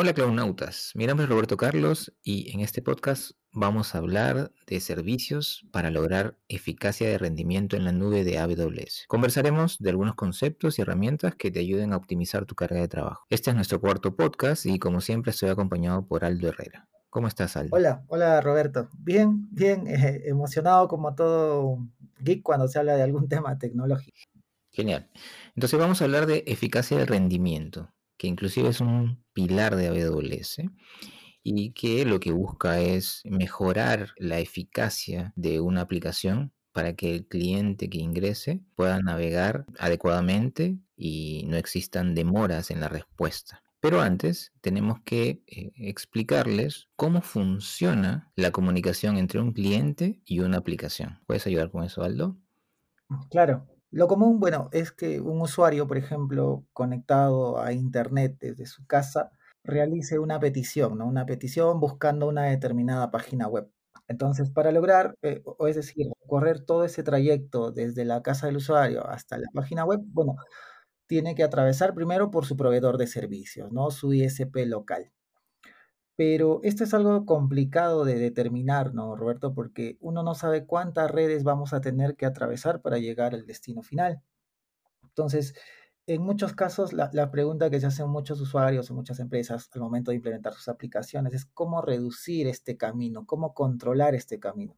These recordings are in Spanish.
Hola Clownautas, mi nombre es Roberto Carlos y en este podcast vamos a hablar de servicios para lograr eficacia de rendimiento en la nube de AWS. Conversaremos de algunos conceptos y herramientas que te ayuden a optimizar tu carga de trabajo. Este es nuestro cuarto podcast y como siempre estoy acompañado por Aldo Herrera. ¿Cómo estás, Aldo? Hola, hola Roberto. Bien, bien, eh, emocionado como todo geek cuando se habla de algún tema tecnológico. Genial. Entonces vamos a hablar de eficacia de rendimiento que inclusive es un pilar de AWS y que lo que busca es mejorar la eficacia de una aplicación para que el cliente que ingrese pueda navegar adecuadamente y no existan demoras en la respuesta. Pero antes tenemos que eh, explicarles cómo funciona la comunicación entre un cliente y una aplicación. ¿Puedes ayudar con eso, Aldo? Claro, lo común, bueno, es que un usuario, por ejemplo, conectado a Internet desde su casa, realice una petición, ¿no? Una petición buscando una determinada página web. Entonces, para lograr, eh, o es decir, correr todo ese trayecto desde la casa del usuario hasta la página web, bueno, tiene que atravesar primero por su proveedor de servicios, ¿no? Su ISP local. Pero esto es algo complicado de determinar, ¿no, Roberto? Porque uno no sabe cuántas redes vamos a tener que atravesar para llegar al destino final. Entonces, en muchos casos, la, pregunta que se hacen muchos usuarios o muchas empresas al momento de implementar sus aplicaciones es cómo reducir este camino, cómo controlar este camino.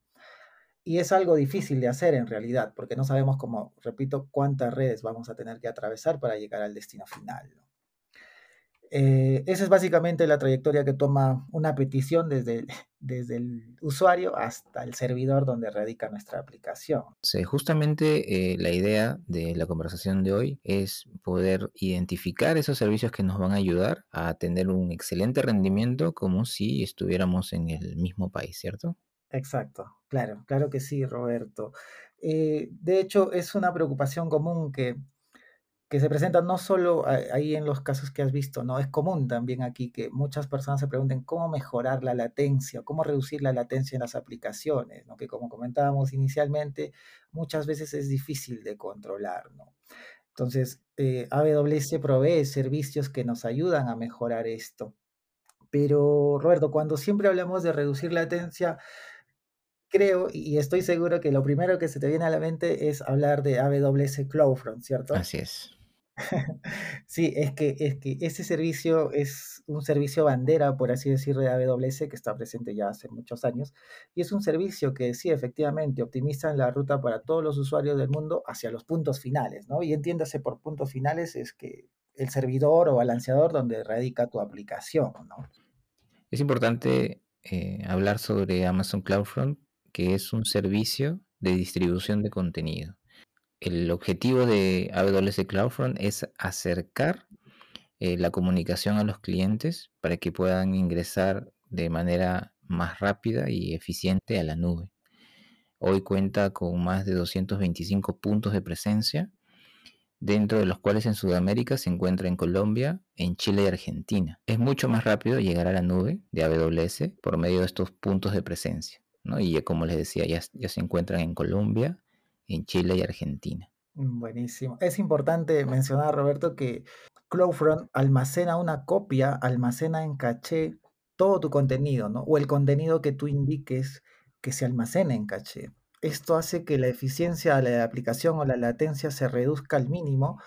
Y es algo difícil de hacer en realidad, porque no sabemos, como repito, cuántas redes vamos a tener que atravesar para llegar al destino final. ¿no? Eh, esa es básicamente la trayectoria que toma una petición desde, desde el usuario hasta el servidor donde radica nuestra aplicación. Sí, justamente eh, la idea de la conversación de hoy es poder identificar esos servicios que nos van a ayudar a tener un excelente rendimiento como si estuviéramos en el mismo país, ¿cierto? Exacto, claro, claro que sí, Roberto. Eh, de hecho, es una preocupación común que que se presentan no solo ahí en los casos que has visto, ¿no? Es común también aquí que muchas personas se pregunten cómo mejorar la latencia, cómo reducir la latencia en las aplicaciones, ¿no? Que como comentábamos inicialmente, muchas veces es difícil de controlar, ¿no? Entonces, eh, AWS provee servicios que nos ayudan a mejorar esto. Pero, Roberto, cuando siempre hablamos de reducir latencia, creo y estoy seguro que lo primero que se te viene a la mente es hablar de AWS CloudFront, ¿cierto? Así es. Sí, es que, es que servicio es un servicio bandera, por así decirlo, de AWS que está presente ya hace muchos años. Y es un servicio que sí, efectivamente, optimiza la ruta para todos los usuarios del mundo hacia los puntos finales, ¿no? Y entiéndase por puntos finales es que el servidor o balanceador donde radica tu aplicación, ¿no? Es importante eh, hablar sobre Amazon CloudFront, que es un servicio de distribución de contenido el objetivo de AWS CloudFront es acercar eh, la comunicación a los clientes para que puedan ingresar de manera más rápida y eficiente a la nube. Hoy cuenta con más de 225 puntos de presencia, dentro de los cuales en Sudamérica se encuentra en Colombia, en Chile y Argentina. Es mucho más rápido llegar a la nube de AWS por medio de estos puntos de presencia. Y como les decía, ya se encuentran en Colombia, en Chile y Argentina. Buenísimo. Es importante mencionar, Roberto, que CloudFront almacena una copia, almacena en caché todo tu contenido, ¿no? O el contenido que tú indiques que se almacene en caché. Esto hace que la eficiencia de la aplicación o la latencia se reduzca al mínimo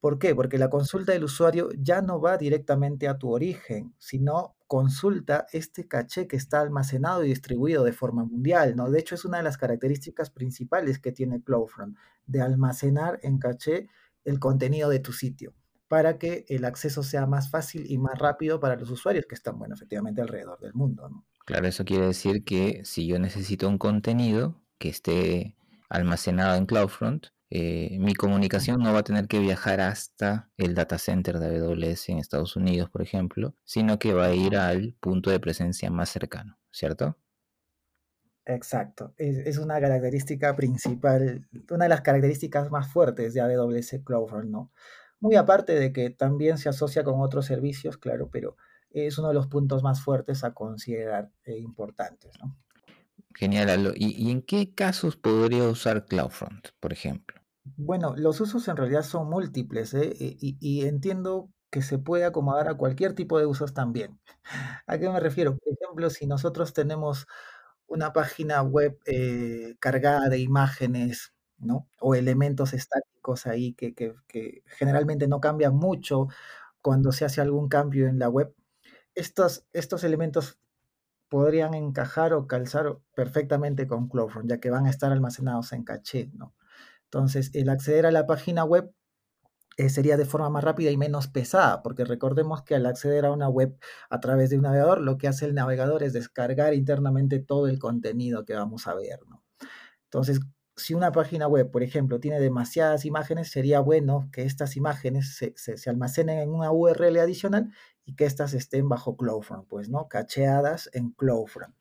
¿Por qué? Porque la consulta del usuario ya no va directamente a tu origen, sino consulta este caché que está almacenado y distribuido de forma mundial, ¿no? De hecho, es una de las características principales que tiene CloudFront, de almacenar en caché el contenido de tu sitio, para que el acceso sea más fácil y más rápido para los usuarios que están, bueno, efectivamente alrededor del mundo. Claro, eso quiere decir que si yo necesito un contenido que esté almacenado en CloudFront, eh, mi comunicación no va a tener que viajar hasta el data center de AWS en Estados Unidos, por ejemplo, sino que va a ir al punto de presencia más cercano, ¿cierto? Exacto, es, una característica principal, una de las características más fuertes de AWS CloudFront, ¿no? Muy aparte de que también se asocia con otros servicios, claro, pero es uno de los puntos más fuertes a considerar e importantes, ¿no? Genial, ¿Y, en qué casos podría usar CloudFront, por ejemplo? Bueno, los usos en realidad son múltiples ¿eh? y, entiendo que se puede acomodar a cualquier tipo de usos también. ¿A qué me refiero? Por ejemplo, si nosotros tenemos una página web eh, cargada de imágenes, ¿no? O elementos estáticos ahí que, que, que generalmente no cambian mucho cuando se hace algún cambio en la web. Estos, estos elementos podrían encajar o calzar perfectamente con CloudFront, ya que van a estar almacenados en caché, ¿no? Entonces, el acceder a la página web eh, sería de forma más rápida y menos pesada, porque recordemos que al acceder a una web a través de un navegador, lo que hace el navegador es descargar internamente todo el contenido que vamos a ver, ¿no? Entonces, si una página web, por ejemplo, tiene demasiadas imágenes, sería bueno que estas imágenes se, se, se almacenen en una URL adicional y que éstas estén bajo CloudFront, pues, ¿no? Cacheadas en CloudFront.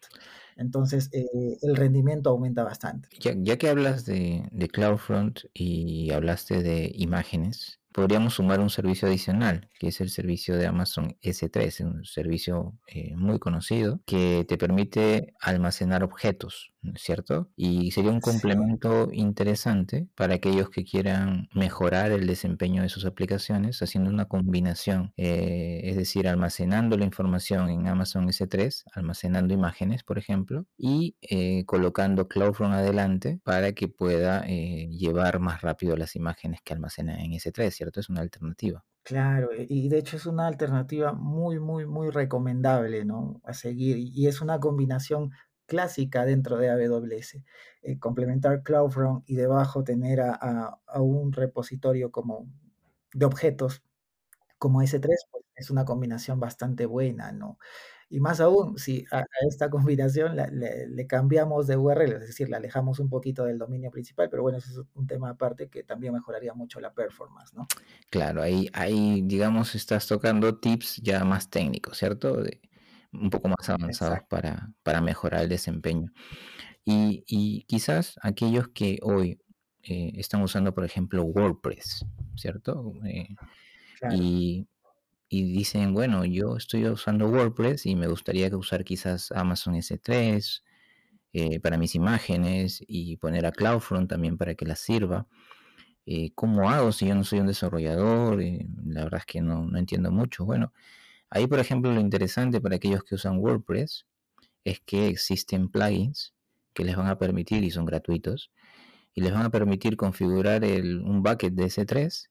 Entonces, eh, el rendimiento aumenta bastante. Ya, que hablas de, de, CloudFront y hablaste de imágenes, podríamos sumar un servicio adicional, que es el servicio de Amazon S3, un servicio eh, muy conocido que te permite almacenar objetos, ¿cierto? Y sería un complemento interesante para aquellos que quieran mejorar el desempeño de sus aplicaciones haciendo una combinación, eh, es decir, almacenando la información en Amazon S3, almacenando imágenes, por ejemplo, y eh, colocando CloudFront adelante para que pueda eh, llevar más rápido las imágenes que almacena en S3, ¿cierto? ¿cierto? Es una alternativa. Claro, y de hecho es una alternativa muy, muy, muy recomendable, ¿no? A seguir, y es una combinación clásica dentro de AWS. Eh, complementar CloudFront y debajo tener a, un repositorio como de objetos como S3, pues es una combinación bastante buena, ¿no? Y más aún, si a, esta combinación le, cambiamos de URL, es decir, la alejamos un poquito del dominio principal, pero bueno, es un tema aparte que también mejoraría mucho la performance, ¿no? Claro, ahí, ahí digamos, estás tocando tips ya más técnicos, ¿cierto? De, un poco más avanzados para, para, mejorar el desempeño. Y, y quizás aquellos que hoy eh, están usando, por ejemplo, WordPress, ¿cierto? Eh, claro. Y y dicen, bueno, yo estoy usando WordPress y me gustaría usar quizás Amazon S3 eh, para mis imágenes y poner a CloudFront también para que las sirva. ¿Cómo hago si yo no soy un desarrollador? La verdad es que no, no, entiendo mucho. Bueno, ahí por ejemplo lo interesante para aquellos que usan WordPress es que existen plugins que les van a permitir, y son gratuitos, y les van a permitir configurar un bucket de S3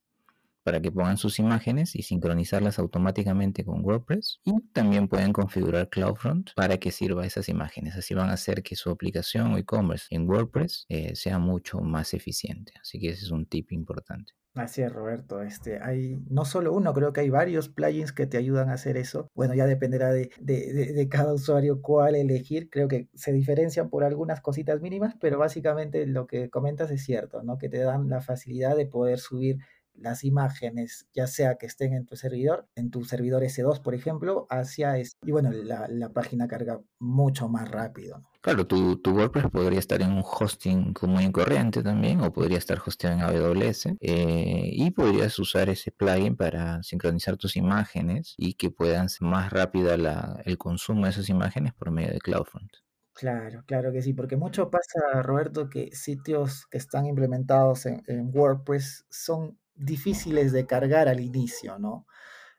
para que pongan sus imágenes y sincronizarlas automáticamente con WordPress. Y también pueden configurar CloudFront para que sirva esas imágenes. Así van a hacer que su aplicación o e-commerce en WordPress eh, sea mucho más eficiente. Así que ese es un tip importante. Así es, Roberto. Este, hay no solo uno, creo que hay varios plugins que te ayudan a hacer eso. Bueno, ya dependerá de, de, de, de, cada usuario cuál elegir. Creo que se diferencian por algunas cositas mínimas, pero básicamente lo que comentas es cierto, ¿no? Que te dan la facilidad de poder subir las imágenes, ya sea que estén en tu servidor, en tu servidor S2, por ejemplo, hacia este, y bueno, la, la, página carga mucho más rápido. ¿no? Claro, tu, tu, WordPress podría estar en un hosting común y corriente también, o podría estar hosteado en AWS, eh, y podrías usar ese plugin para sincronizar tus imágenes y que puedan ser más rápida la, el consumo de esas imágenes por medio de CloudFront. Claro, claro que sí, porque mucho pasa, Roberto, que sitios que están implementados en, en WordPress son difíciles de cargar al inicio, ¿no?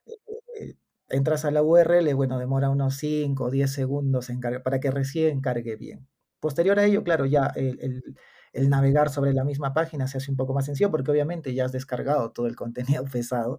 Eh, entras a la URL, bueno, demora unos 5 o 10 segundos para que recién cargue bien. Posterior a ello, claro, ya el, navegar sobre la misma página se hace un poco más sencillo porque obviamente ya has descargado todo el contenido pesado,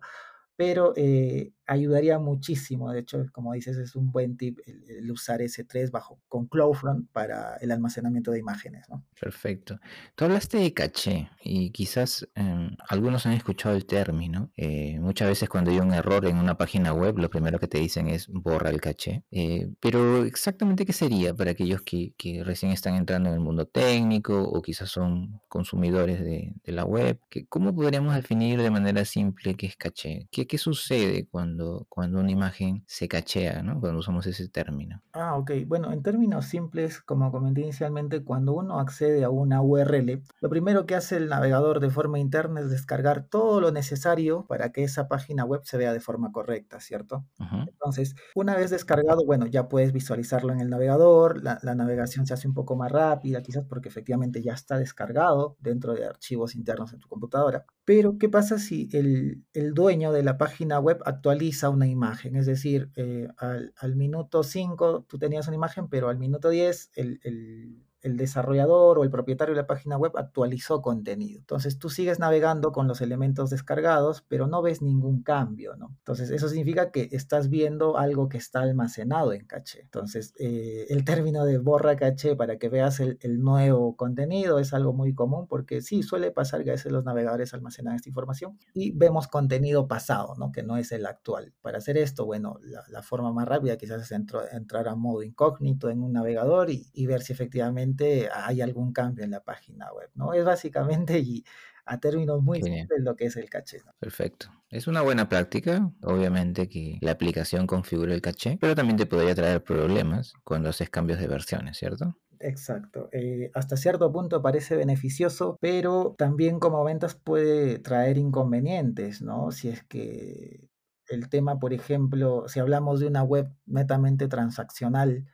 pero eh, ayudaría muchísimo. De hecho, como dices, es un buen tip el, usar S3 bajo con CloudFront para el almacenamiento de imágenes. Perfecto. Tú hablaste de caché y quizás eh, algunos han escuchado el término. Eh, muchas veces cuando hay un error en una página web, lo primero que te dicen es borra el caché. Eh, pero exactamente qué sería para aquellos que, que, recién están entrando en el mundo técnico o quizás son consumidores de, de la web. ¿Cómo podríamos definir de manera simple qué es caché? ¿Qué, qué sucede cuando cuando, cuando una imagen se cachea, ¿no? Cuando usamos ese término. Ah, ok. Bueno, en términos simples, como comenté inicialmente, cuando uno accede a una URL, lo primero que hace el navegador de forma interna es descargar todo lo necesario para que esa página web se vea de forma correcta, ¿cierto? Entonces, una vez descargado, bueno, ya puedes visualizarlo en el navegador, la, navegación se hace un poco más rápida, quizás porque efectivamente ya está descargado dentro de archivos internos en tu computadora. Pero, ¿qué pasa si el, dueño de la página web actualiza una imagen? Es decir, eh, al, minuto 5 tú tenías una imagen, pero al minuto 10 el, el desarrollador o el propietario de la página web actualizó contenido. Entonces tú sigues navegando con los elementos descargados, pero no ves ningún cambio, ¿no? Entonces eso significa que estás viendo algo que está almacenado en caché. Entonces eh, el término de borra caché para que veas el, nuevo contenido es algo muy común porque sí, suele pasar que a veces los navegadores almacenan esta información y vemos contenido pasado, ¿no? Que no es el actual. Para hacer esto, bueno, la, forma más rápida quizás es entrar a modo incógnito en un navegador y ver si efectivamente hay algún cambio en la página web, ¿no? Es básicamente y a términos muy simples lo que es el caché. Perfecto. Es una buena práctica, obviamente que la aplicación configure el caché, pero también te podría traer problemas cuando haces cambios de versiones, ¿cierto? Exacto. Eh, hasta cierto punto parece beneficioso, pero también como ventas puede traer inconvenientes, ¿no? Si es que el tema, por ejemplo, si hablamos de una web netamente transaccional,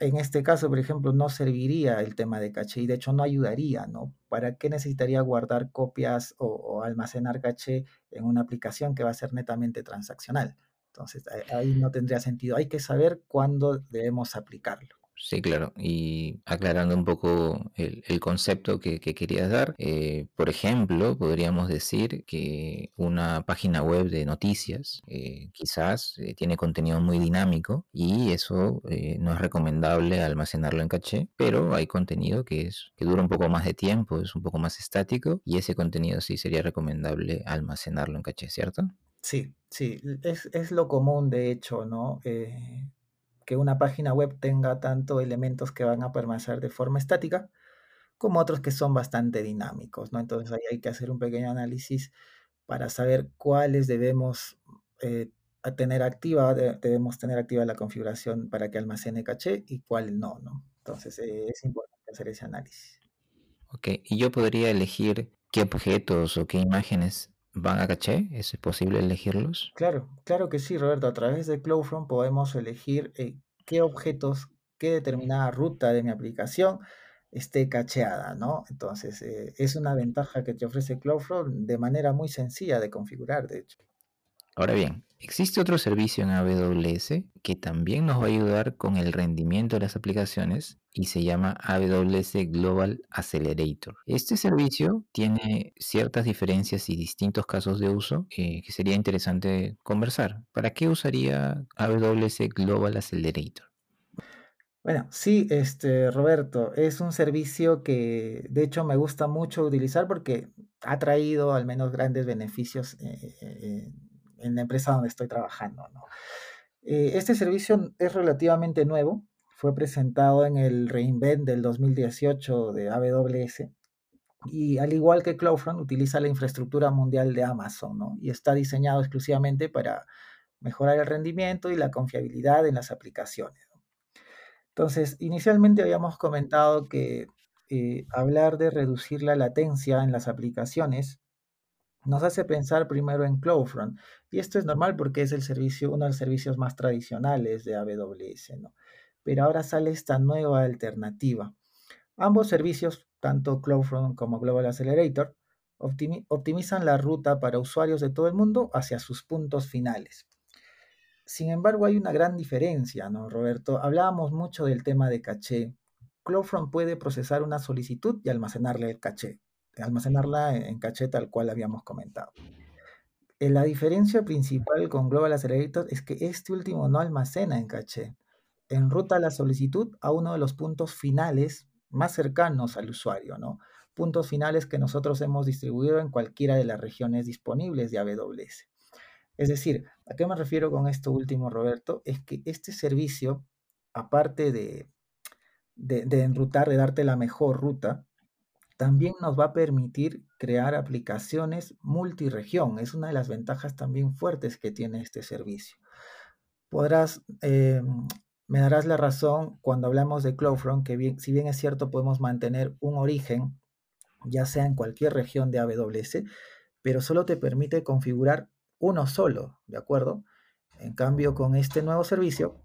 en este caso, por ejemplo, no serviría el tema de caché y de hecho no ayudaría, ¿no? ¿Para qué necesitaría guardar copias o, almacenar caché en una aplicación que va a ser netamente transaccional? Entonces, ahí no tendría sentido. Hay que saber cuándo debemos aplicarlo. Sí, claro. Y aclarando un poco el, concepto que, querías dar, eh, por ejemplo, podríamos decir que una página web de noticias eh, quizás eh, tiene contenido muy dinámico y eso no es recomendable almacenarlo en caché, pero hay contenido que, es, que dura un poco más de tiempo, es un poco más estático y ese contenido sí sería recomendable almacenarlo en caché, ¿cierto? Sí, sí, es, es lo común de hecho, ¿no? Que una página web tenga tanto elementos que van a permanecer de forma estática como otros que son bastante dinámicos, ¿no? Entonces ahí hay que hacer un pequeño análisis para saber cuáles debemos eh, tener activa, debemos tener activa la configuración para que almacene caché y cuál no, ¿no? Entonces eh, es importante hacer ese análisis. Ok, y yo podría elegir qué objetos o qué imágenes van a caché? ¿Es posible elegirlos? Claro, claro que sí, Roberto. A través de CloudFront podemos elegir eh, qué objetos, qué determinada ruta de mi aplicación esté cacheada, ¿no? Entonces, eh, es una ventaja que te ofrece CloudFront de manera muy sencilla de configurar, de hecho. Ahora bien, existe otro servicio en AWS que también nos va a ayudar con el rendimiento de las aplicaciones y se llama AWS Global Accelerator. Este servicio tiene ciertas diferencias y distintos casos de uso eh, que sería interesante conversar. ¿Para qué usaría AWS Global Accelerator? Bueno, sí, este, Roberto, es un servicio que de hecho me gusta mucho utilizar porque ha traído al menos grandes beneficios eh, eh, en la empresa donde estoy trabajando. Eh, este servicio es relativamente nuevo, fue presentado en el reInvent del 2018 de AWS y al igual que CloudFront utiliza la infraestructura mundial de Amazon y está diseñado exclusivamente para mejorar el rendimiento y la confiabilidad en las aplicaciones. Entonces, inicialmente habíamos comentado que eh, hablar de reducir la latencia en las aplicaciones nos hace pensar primero en CloudFront. Y esto es normal porque es el servicio, uno de los servicios más tradicionales de AWS, ¿no? Pero ahora sale esta nueva alternativa. Ambos servicios, tanto CloudFront como Global Accelerator, optimizan la ruta para usuarios de todo el mundo hacia sus puntos finales. Sin embargo, hay una gran diferencia, ¿no, Roberto? Hablábamos mucho del tema de caché. CloudFront puede procesar una solicitud y almacenarle el caché almacenarla en, caché tal cual habíamos comentado. Eh, la diferencia principal con Global Accelerator es que este último no almacena en caché. Enruta la solicitud a uno de los puntos finales más cercanos al usuario, ¿no? Puntos finales que nosotros hemos distribuido en cualquiera de las regiones disponibles de AWS. Es decir, ¿a qué me refiero con esto último, Roberto? Es que este servicio, aparte de, de, de enrutar, de darte la mejor ruta, también nos va a permitir crear aplicaciones multiregión. Es una de las ventajas también fuertes que tiene este servicio. Podrás, eh, me darás la razón cuando hablamos de CloudFront, que bien, si bien es cierto podemos mantener un origen, ya sea en cualquier región de AWS, pero solo te permite configurar uno solo, ¿de acuerdo? En cambio, con este nuevo servicio,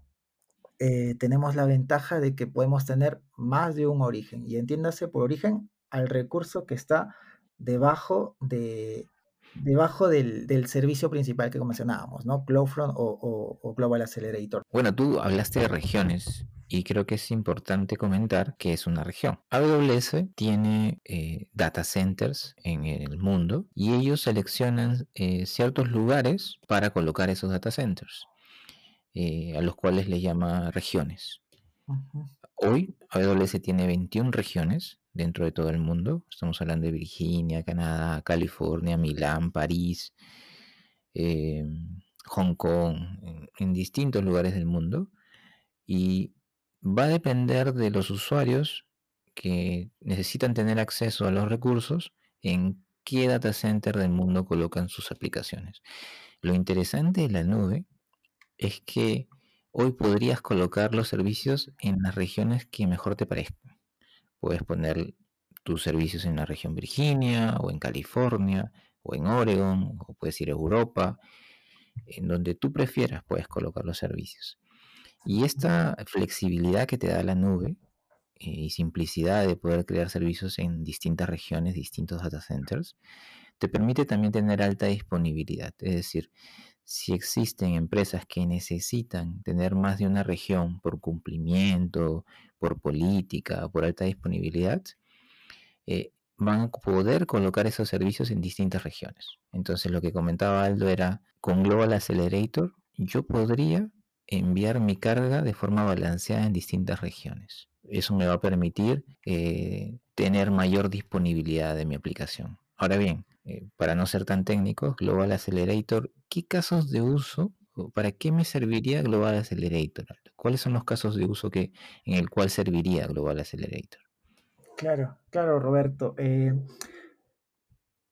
eh, tenemos la ventaja de que podemos tener más de un origen. Y entiéndase por origen al recurso que está debajo de debajo del, del servicio principal que mencionábamos, ¿no? CloudFront o, o, Global Accelerator. Bueno, tú hablaste de regiones y creo que es importante comentar que es una región. AWS tiene eh, data centers en el mundo y ellos seleccionan eh, ciertos lugares para colocar esos data centers, eh, a los cuales le llama regiones. Uh -huh. Hoy AWS tiene 21 regiones dentro de todo el mundo. Estamos hablando de Virginia, Canadá, California, Milán, París, eh, Hong Kong, en, en, distintos lugares del mundo. Y va a depender de los usuarios que necesitan tener acceso a los recursos en qué data center del mundo colocan sus aplicaciones. Lo interesante de la nube es que hoy podrías colocar los servicios en las regiones que mejor te parezcan. Puedes poner tus servicios en la región Virginia o en California o en Oregon o puedes ir a Europa. En donde tú prefieras puedes colocar los servicios. Y esta flexibilidad que te da la nube eh, y simplicidad de poder crear servicios en distintas regiones, distintos data centers, te permite también tener alta disponibilidad. Es decir, si existen empresas que necesitan tener más de una región por cumplimiento, por política, por alta disponibilidad, eh, van a poder colocar esos servicios en distintas regiones. Entonces lo que comentaba Aldo era, con Global Accelerator yo podría enviar mi carga de forma balanceada en distintas regiones. Eso me va a permitir eh, tener mayor disponibilidad de mi aplicación. Ahora bien, eh, para no ser tan técnicos, Global Accelerator, ¿qué casos de uso, para qué me serviría Global Accelerator? ¿Cuáles son los casos de uso que, en el cual serviría Global Accelerator? Claro, claro, Roberto. Eh,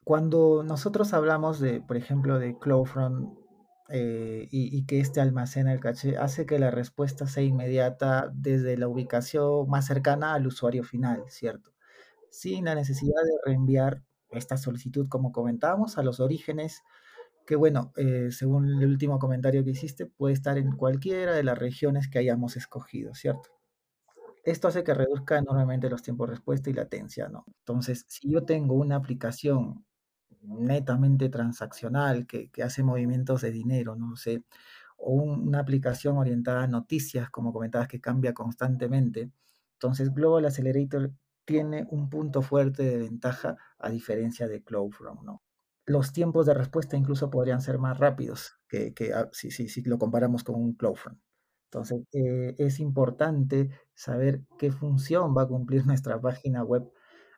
cuando nosotros hablamos de, por ejemplo, de CloudFront eh, y, y, que este almacena el caché, hace que la respuesta sea inmediata desde la ubicación más cercana al usuario final, ¿cierto? Sin la necesidad de reenviar esta solicitud, como comentábamos, a los orígenes, que bueno, eh, según el último comentario que hiciste, puede estar en cualquiera de las regiones que hayamos escogido, ¿cierto? Esto hace que reduzca enormemente los tiempos de respuesta y latencia, ¿no? Entonces, si yo tengo una aplicación netamente transaccional que, que hace movimientos de dinero, no sé, o un, una aplicación orientada a noticias, como comentabas, que cambia constantemente, entonces Global Accelerator tiene un punto fuerte de ventaja a diferencia de CloudFront, ¿no? Los tiempos de respuesta incluso podrían ser más rápidos que, si, si, lo comparamos con un CloudFront. Entonces, eh, es importante saber qué función va a cumplir nuestra página web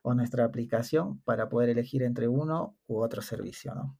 o nuestra aplicación para poder elegir entre uno u otro servicio, ¿no?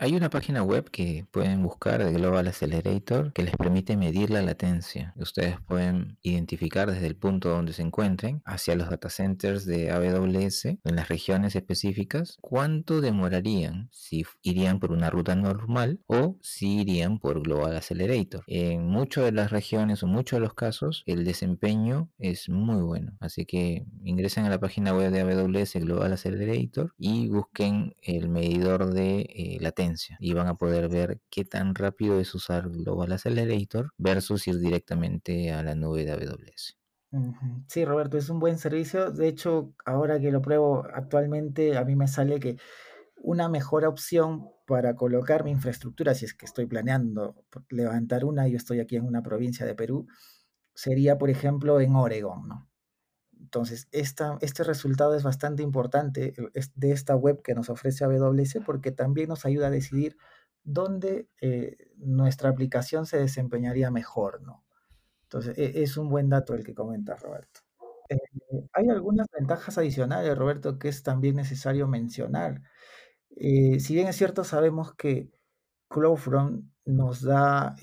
Hay una página web que pueden buscar de Global Accelerator que les permite medir la latencia. Ustedes pueden identificar desde el punto donde se encuentren hacia los data centers de AWS en las regiones específicas cuánto demorarían si irían por una ruta normal o si irían por Global Accelerator. En muchas de las regiones o muchos de los casos el desempeño es muy bueno. Así que ingresen a la página web de AWS Global Accelerator y busquen el medidor de eh, latencia y van a poder ver qué tan rápido es usar Global Accelerator versus ir directamente a la nube de AWS. Sí, Roberto, es un buen servicio. De hecho, ahora que lo pruebo actualmente, a mí me sale que una mejor opción para colocar mi infraestructura, si es que estoy planeando levantar una, yo estoy aquí en una provincia de Perú, sería, por ejemplo, en Oregon, ¿no? Entonces, esta, este resultado es bastante importante de esta web que nos ofrece AWS porque también nos ayuda a decidir dónde eh, nuestra aplicación se desempeñaría mejor, ¿no? Entonces, e, es un buen dato el que comenta Roberto. Eh, hay algunas ventajas adicionales, Roberto, que es también necesario mencionar. Eh, si bien es cierto, sabemos que CloudFront nos da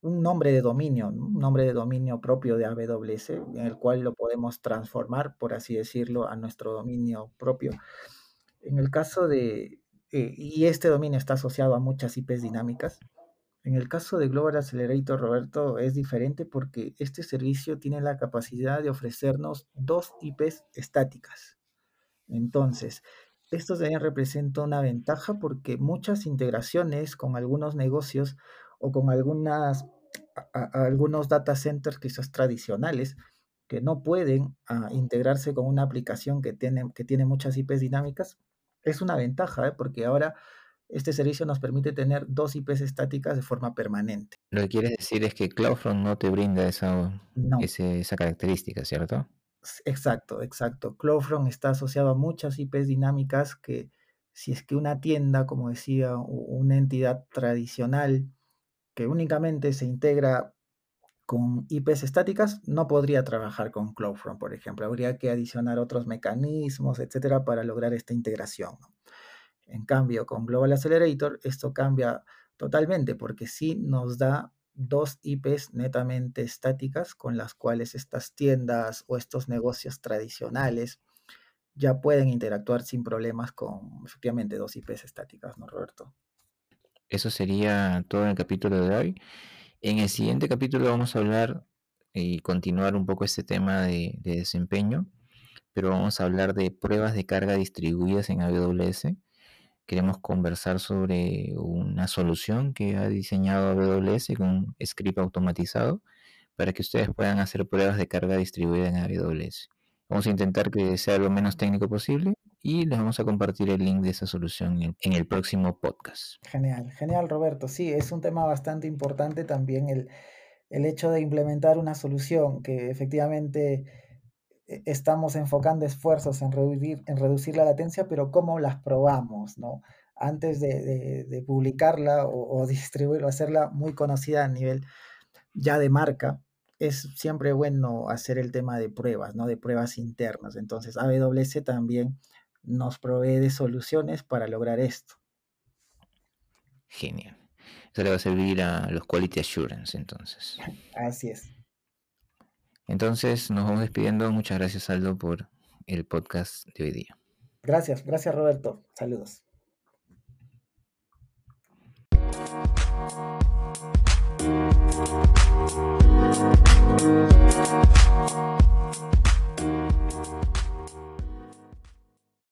un nombre de dominio, un nombre de dominio propio de AWS, en el cual lo podemos transformar, por así decirlo, a nuestro dominio propio. En el caso de, eh, y este dominio está asociado a muchas IPs dinámicas, en el caso de Global Accelerator, Roberto, es diferente porque este servicio tiene la capacidad de ofrecernos dos IPs estáticas. Entonces, esto también representa una ventaja porque muchas integraciones con algunos negocios o con algunas, algunos data centers quizás tradicionales que no pueden ah, integrarse con una aplicación que tiene, que tiene muchas IPs dinámicas, es una ventaja, ¿eh? porque ahora este servicio nos permite tener dos IPs estáticas de forma permanente. Lo que quieres decir es que CloudFront no te brinda esa, esa característica, ¿cierto? Exacto, exacto. CloudFront está asociado a muchas IPs dinámicas que si es que una tienda, como decía, una entidad tradicional que únicamente se integra con IPs estáticas, no podría trabajar con CloudFront, por ejemplo. Habría que adicionar otros mecanismos, etcétera, para lograr esta integración. En cambio, con Global Accelerator esto cambia totalmente porque sí nos da dos IPs netamente estáticas con las cuales estas tiendas o estos negocios tradicionales ya pueden interactuar sin problemas con efectivamente dos IPs estáticas, ¿no, Roberto? Eso sería todo en el capítulo de hoy. En el siguiente capítulo vamos a hablar y continuar un poco este tema de, de desempeño, pero vamos a hablar de pruebas de carga distribuidas en AWS queremos conversar sobre una solución que ha diseñado AWS con un script automatizado para que ustedes puedan hacer pruebas de carga distribuida en AWS. Vamos a intentar que sea lo menos técnico posible y les vamos a compartir el link de esa solución en, el próximo podcast. Genial, genial Roberto. Sí, es un tema bastante importante también el, el hecho de implementar una solución que efectivamente e, estamos enfocando esfuerzos en reducir, en reducir la latencia, pero cómo las probamos, ¿no? Antes de, publicarla o, o, distribuirla, hacerla muy conocida a nivel ya de marca, es siempre bueno hacer el tema de pruebas, ¿no? De pruebas internas. Entonces, AWS también nos provee de soluciones para lograr esto. Genial. Eso le va a servir a los Quality Assurance, entonces. Así es. Entonces nos vamos despidiendo. Muchas gracias Aldo por el podcast de hoy día. Gracias, gracias Roberto. Saludos.